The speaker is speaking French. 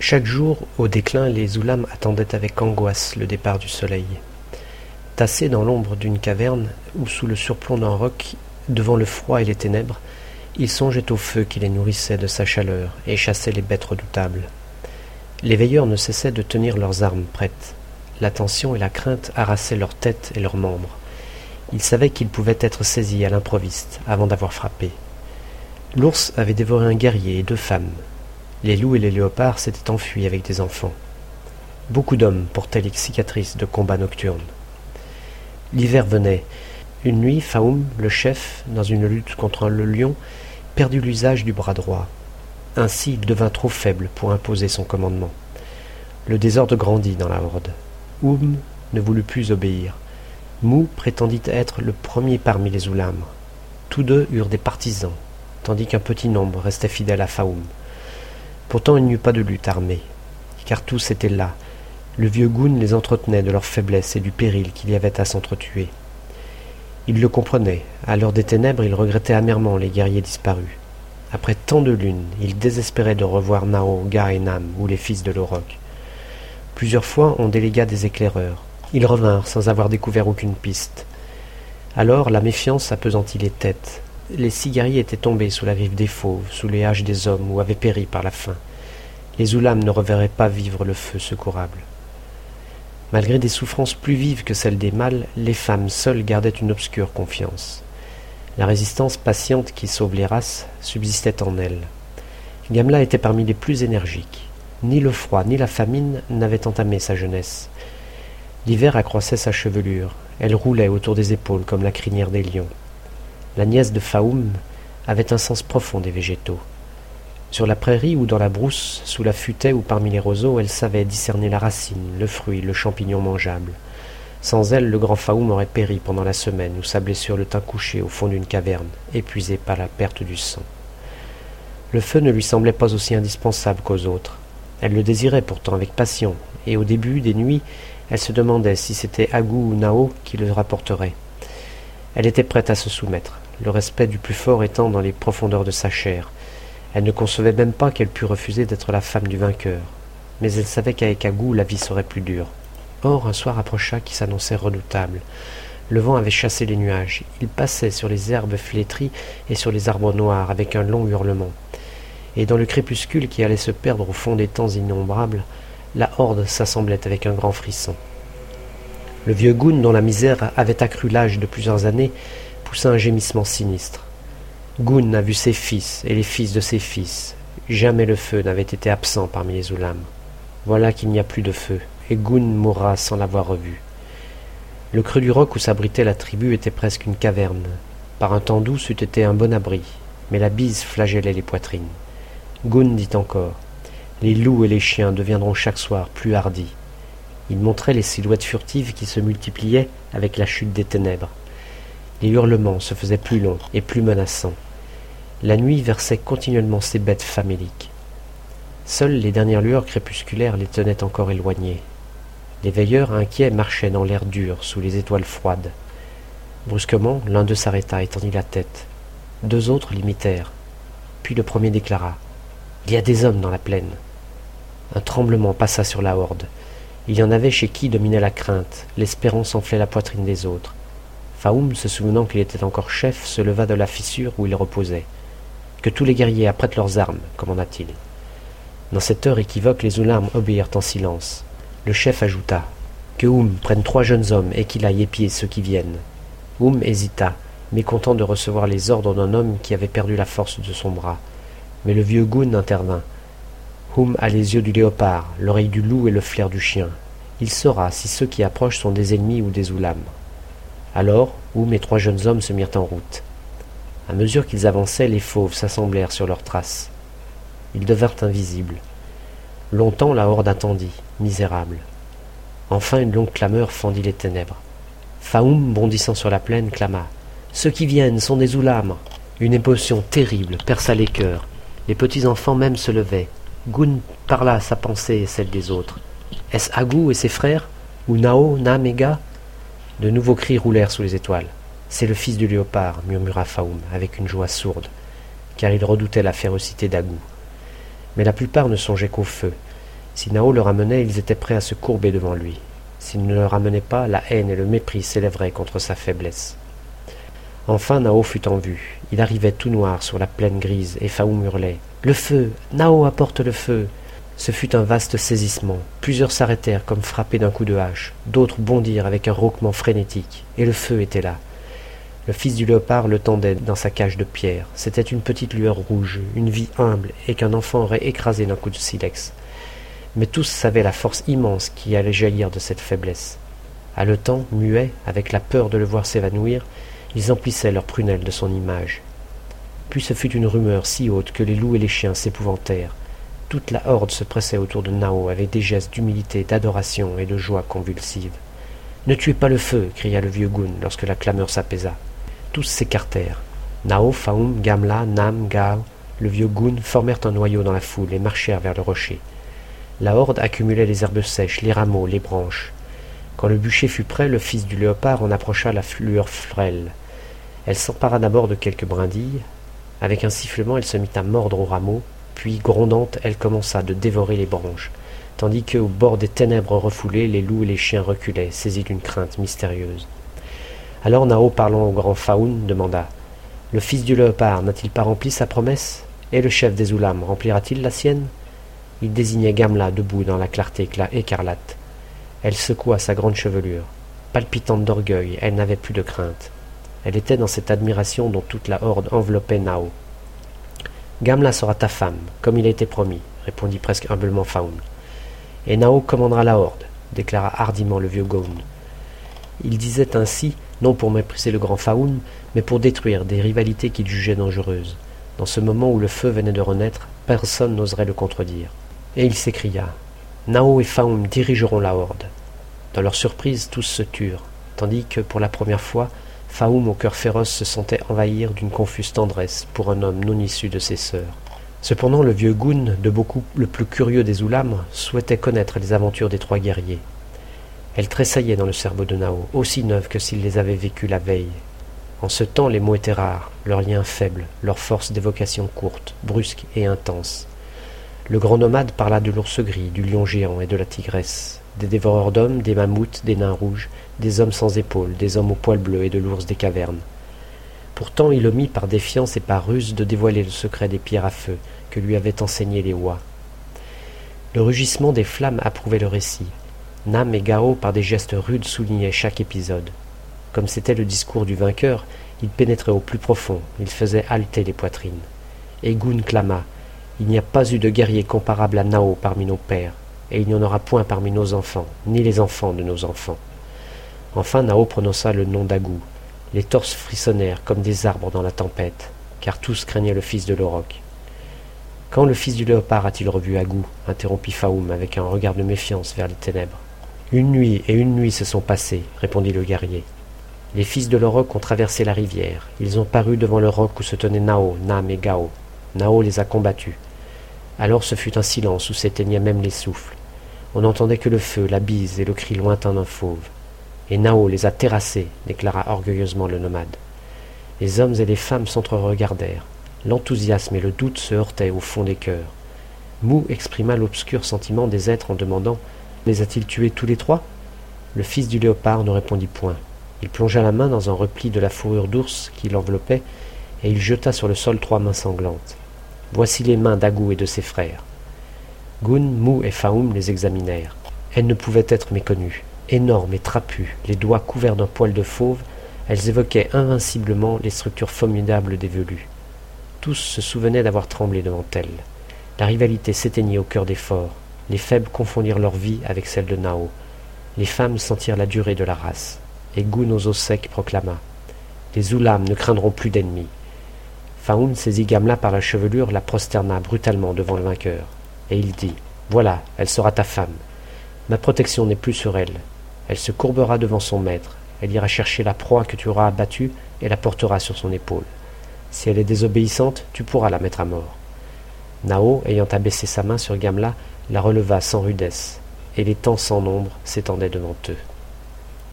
Chaque jour, au déclin, les Oulam attendaient avec angoisse le départ du soleil. Tassés dans l'ombre d'une caverne ou sous le surplomb d'un roc, devant le froid et les ténèbres, ils songeaient au feu qui les nourrissait de sa chaleur et chassait les bêtes redoutables. Les veilleurs ne cessaient de tenir leurs armes prêtes. La tension et la crainte harassaient leurs têtes et leurs membres. Ils savaient qu'ils pouvaient être saisis à l'improviste avant d'avoir frappé. L'ours avait dévoré un guerrier et deux femmes. Les loups et les léopards s'étaient enfuis avec des enfants. Beaucoup d'hommes portaient les cicatrices de combats nocturnes. L'hiver venait. Une nuit, Faoum, le chef, dans une lutte contre le lion, perdit l'usage du bras droit. Ainsi, il devint trop faible pour imposer son commandement. Le désordre grandit dans la horde. Oum ne voulut plus obéir. Mou prétendit être le premier parmi les Oulam. Tous deux eurent des partisans, tandis qu'un petit nombre restait fidèle à Faoum. Pourtant il n'y eut pas de lutte armée, car tous étaient là. Le vieux Goun les entretenait de leur faiblesse et du péril qu'il y avait à s'entretuer. Il le comprenait. À l'heure des ténèbres, il regrettait amèrement les guerriers disparus. Après tant de lunes, il désespérait de revoir Nao, Ga et Nam, ou les fils de l'Orok. Plusieurs fois, on délégua des éclaireurs. Ils revinrent sans avoir découvert aucune piste. Alors, la méfiance appesantit les têtes les guerriers étaient tombés sous la griffe des fauves, sous les haches des hommes, ou avaient péri par la faim. Les Oulam ne reverraient pas vivre le feu secourable. Malgré des souffrances plus vives que celles des mâles, les femmes seules gardaient une obscure confiance. La résistance patiente qui sauve les races subsistait en elles. Gamla était parmi les plus énergiques. Ni le froid ni la famine n'avaient entamé sa jeunesse. L'hiver accroissait sa chevelure, elle roulait autour des épaules comme la crinière des lions. La nièce de Faoum avait un sens profond des végétaux. Sur la prairie ou dans la brousse, sous la futaie ou parmi les roseaux, elle savait discerner la racine, le fruit, le champignon mangeable. Sans elle, le grand Faoum aurait péri pendant la semaine où sa blessure le tint couché au fond d'une caverne, épuisé par la perte du sang. Le feu ne lui semblait pas aussi indispensable qu'aux autres. Elle le désirait pourtant avec passion, et au début des nuits, elle se demandait si c'était Agou ou Nao qui le rapporterait. Elle était prête à se soumettre, le respect du plus fort étant dans les profondeurs de sa chair. Elle ne concevait même pas qu'elle pût refuser d'être la femme du vainqueur. Mais elle savait qu'avec Agou la vie serait plus dure. Or un soir approcha qui s'annonçait redoutable. Le vent avait chassé les nuages. Il passait sur les herbes flétries et sur les arbres noirs avec un long hurlement. Et dans le crépuscule qui allait se perdre au fond des temps innombrables, la horde s'assemblait avec un grand frisson. Le vieux Goun, dont la misère avait accru l'âge de plusieurs années, poussa un gémissement sinistre. Goun a vu ses fils et les fils de ses fils. Jamais le feu n'avait été absent parmi les Oulam. Voilà qu'il n'y a plus de feu, et Goun mourra sans l'avoir revu. Le creux du roc où s'abritait la tribu était presque une caverne. Par un temps doux c'eût été un bon abri, mais la bise flagellait les poitrines. Goun dit encore Les loups et les chiens deviendront chaque soir plus hardis. Il montrait les silhouettes furtives qui se multipliaient avec la chute des ténèbres. Les hurlements se faisaient plus longs et plus menaçants. La nuit versait continuellement ses bêtes faméliques. Seules les dernières lueurs crépusculaires les tenaient encore éloignés. Les veilleurs inquiets marchaient dans l'air dur sous les étoiles froides. Brusquement, l'un d'eux s'arrêta et tendit la tête. Deux autres l'imitèrent. Puis le premier déclara Il y a des hommes dans la plaine. Un tremblement passa sur la horde. Il y en avait chez qui dominait la crainte, l'espérance enflait la poitrine des autres. Faoum, se souvenant qu'il était encore chef, se leva de la fissure où il reposait. Que tous les guerriers apprêtent leurs armes, commanda-t-il. Dans cette heure équivoque, les Oulam obéirent en silence. Le chef ajouta Que Oum prenne trois jeunes hommes et qu'il aille épier ceux qui viennent. Oum hésita, mécontent de recevoir les ordres d'un homme qui avait perdu la force de son bras. Mais le vieux Goun intervint. Oum a les yeux du léopard, l'oreille du loup et le flair du chien. Il saura si ceux qui approchent sont des ennemis ou des Oulam. Alors, Oum et trois jeunes hommes se mirent en route. À mesure qu'ils avançaient, les fauves s'assemblèrent sur leurs traces. Ils devinrent invisibles. Longtemps la horde attendit, misérable. Enfin une longue clameur fendit les ténèbres. Faoum, bondissant sur la plaine, clama. Ceux qui viennent sont des Oulam. Une émotion terrible perça les cœurs. Les petits enfants même se levaient. Goun parla à sa pensée et celle des autres. Est-ce Agou et ses frères? Ou Nao, de nouveaux cris roulèrent sous les étoiles. C'est le fils du léopard, murmura Faoum, avec une joie sourde, car il redoutait la férocité d'Agou. Mais la plupart ne songeaient qu'au feu. Si Nao le ramenait, ils étaient prêts à se courber devant lui. S'il ne le ramenait pas, la haine et le mépris s'élèveraient contre sa faiblesse. Enfin Nao fut en vue. Il arrivait tout noir sur la plaine grise, et Faoum hurlait. Le feu. Nao apporte le feu. Ce fut un vaste saisissement. Plusieurs s'arrêtèrent comme frappés d'un coup de hache, d'autres bondirent avec un rauquement frénétique, et le feu était là. Le fils du léopard le tendait dans sa cage de pierre. C'était une petite lueur rouge, une vie humble, et qu'un enfant aurait écrasé d'un coup de silex mais tous savaient la force immense qui allait jaillir de cette faiblesse. Haletant, muets, avec la peur de le voir s'évanouir, ils emplissaient leurs prunelles de son image. Puis ce fut une rumeur si haute que les loups et les chiens s'épouvantèrent. Toute la horde se pressait autour de Nao avec des gestes d'humilité, d'adoration et de joie convulsive. Ne tuez pas le feu cria le vieux Goun lorsque la clameur s'apaisa. Tous s'écartèrent. Nao, Faoum, Gamla, Nam, Gao, le vieux Goun formèrent un noyau dans la foule et marchèrent vers le rocher. La horde accumulait les herbes sèches, les rameaux, les branches. Quand le bûcher fut prêt, le fils du léopard en approcha la flueur frêle. Elle s'empara d'abord de quelques brindilles. Avec un sifflement, elle se mit à mordre aux rameaux, puis, grondante, elle commença de dévorer les branches, tandis que, au bord des ténèbres refoulées, les loups et les chiens reculaient, saisis d'une crainte mystérieuse. Alors Nao, parlant au grand Faoun, demanda Le fils du léopard n'a-t-il pas rempli sa promesse? Et le chef des Oulam remplira-t-il la sienne? Il désignait Gamla debout dans la clarté écarlate. Elle secoua sa grande chevelure. Palpitante d'orgueil, elle n'avait plus de crainte. Elle était dans cette admiration dont toute la horde enveloppait Nao. Gamla sera ta femme, comme il a été promis, répondit presque humblement Faun. Et Nao commandera la horde, déclara hardiment le vieux Goun. Il disait ainsi, non pour mépriser le grand Faoun, mais pour détruire des rivalités qu'il jugeait dangereuses. Dans ce moment où le feu venait de renaître, personne n'oserait le contredire et il s'écria Nao et Faum dirigeront la horde. Dans leur surprise, tous se turent, tandis que, pour la première fois, Faoum au cœur féroce se sentait envahir d'une confuse tendresse pour un homme non issu de ses sœurs. Cependant, le vieux Goun, de beaucoup le plus curieux des Oulams, souhaitait connaître les aventures des trois guerriers. Elle tressaillait dans le cerveau de Nao, aussi neuve que s'il les avait vécues la veille. En ce temps, les mots étaient rares, leurs liens faibles, leur force d'évocation courte, brusque et intense. Le grand nomade parla de l'ours gris, du lion géant et de la tigresse, des dévoreurs d'hommes, des mammouths, des nains rouges, des hommes sans épaules, des hommes aux poils bleus et de l'ours des cavernes. Pourtant il omit par défiance et par ruse de dévoiler le secret des pierres à feu que lui avaient enseigné les oies. Le rugissement des flammes approuvait le récit. Nam et Gao, par des gestes rudes, soulignaient chaque épisode. Comme c'était le discours du vainqueur, il pénétrait au plus profond, il faisait halter les poitrines. Egun clama il n'y a pas eu de guerrier comparable à Nao parmi nos pères, et il n'y en aura point parmi nos enfants, ni les enfants de nos enfants. Enfin Nao prononça le nom d'Agou. Les torses frissonnèrent comme des arbres dans la tempête, car tous craignaient le fils de l'Oroc. Quand le fils du léopard a-t-il revu Agou interrompit Faoum avec un regard de méfiance vers les ténèbres. Une nuit et une nuit se sont passées, répondit le guerrier. Les fils de l'Oroc ont traversé la rivière. Ils ont paru devant le roc où se tenaient Nao, Nam et Gao. Nao les a combattus. Alors ce fut un silence où s'éteignaient même les souffles. On n'entendait que le feu, la bise et le cri lointain d'un fauve. Et Nao les a terrassés, déclara orgueilleusement le nomade. Les hommes et les femmes s'entre-regardèrent. L'enthousiasme et le doute se heurtaient au fond des cœurs. Mou exprima l'obscur sentiment des êtres en demandant Les a-t-il tués tous les trois? Le fils du léopard ne répondit point. Il plongea la main dans un repli de la fourrure d'ours qui l'enveloppait, et il jeta sur le sol trois mains sanglantes. Voici les mains d'Agou et de ses frères. Mou et Faoum les examinèrent. Elles ne pouvaient être méconnues. Énormes et trapues, les doigts couverts d'un poil de fauve, elles évoquaient invinciblement les structures formidables des velus. Tous se souvenaient d'avoir tremblé devant elles. La rivalité s'éteignit au cœur des forts. Les faibles confondirent leur vie avec celle de Nao. Les femmes sentirent la durée de la race. Et Gun aux os secs proclama Les Oulam ne craindront plus d'ennemis. Faoum saisit Gamla par la chevelure, la prosterna brutalement devant le vainqueur, et il dit Voilà, elle sera ta femme. Ma protection n'est plus sur elle. Elle se courbera devant son maître, elle ira chercher la proie que tu auras abattue et la portera sur son épaule. Si elle est désobéissante, tu pourras la mettre à mort. Nao, ayant abaissé sa main sur Gamla, la releva sans rudesse, et les temps sans nombre s'étendaient devant eux.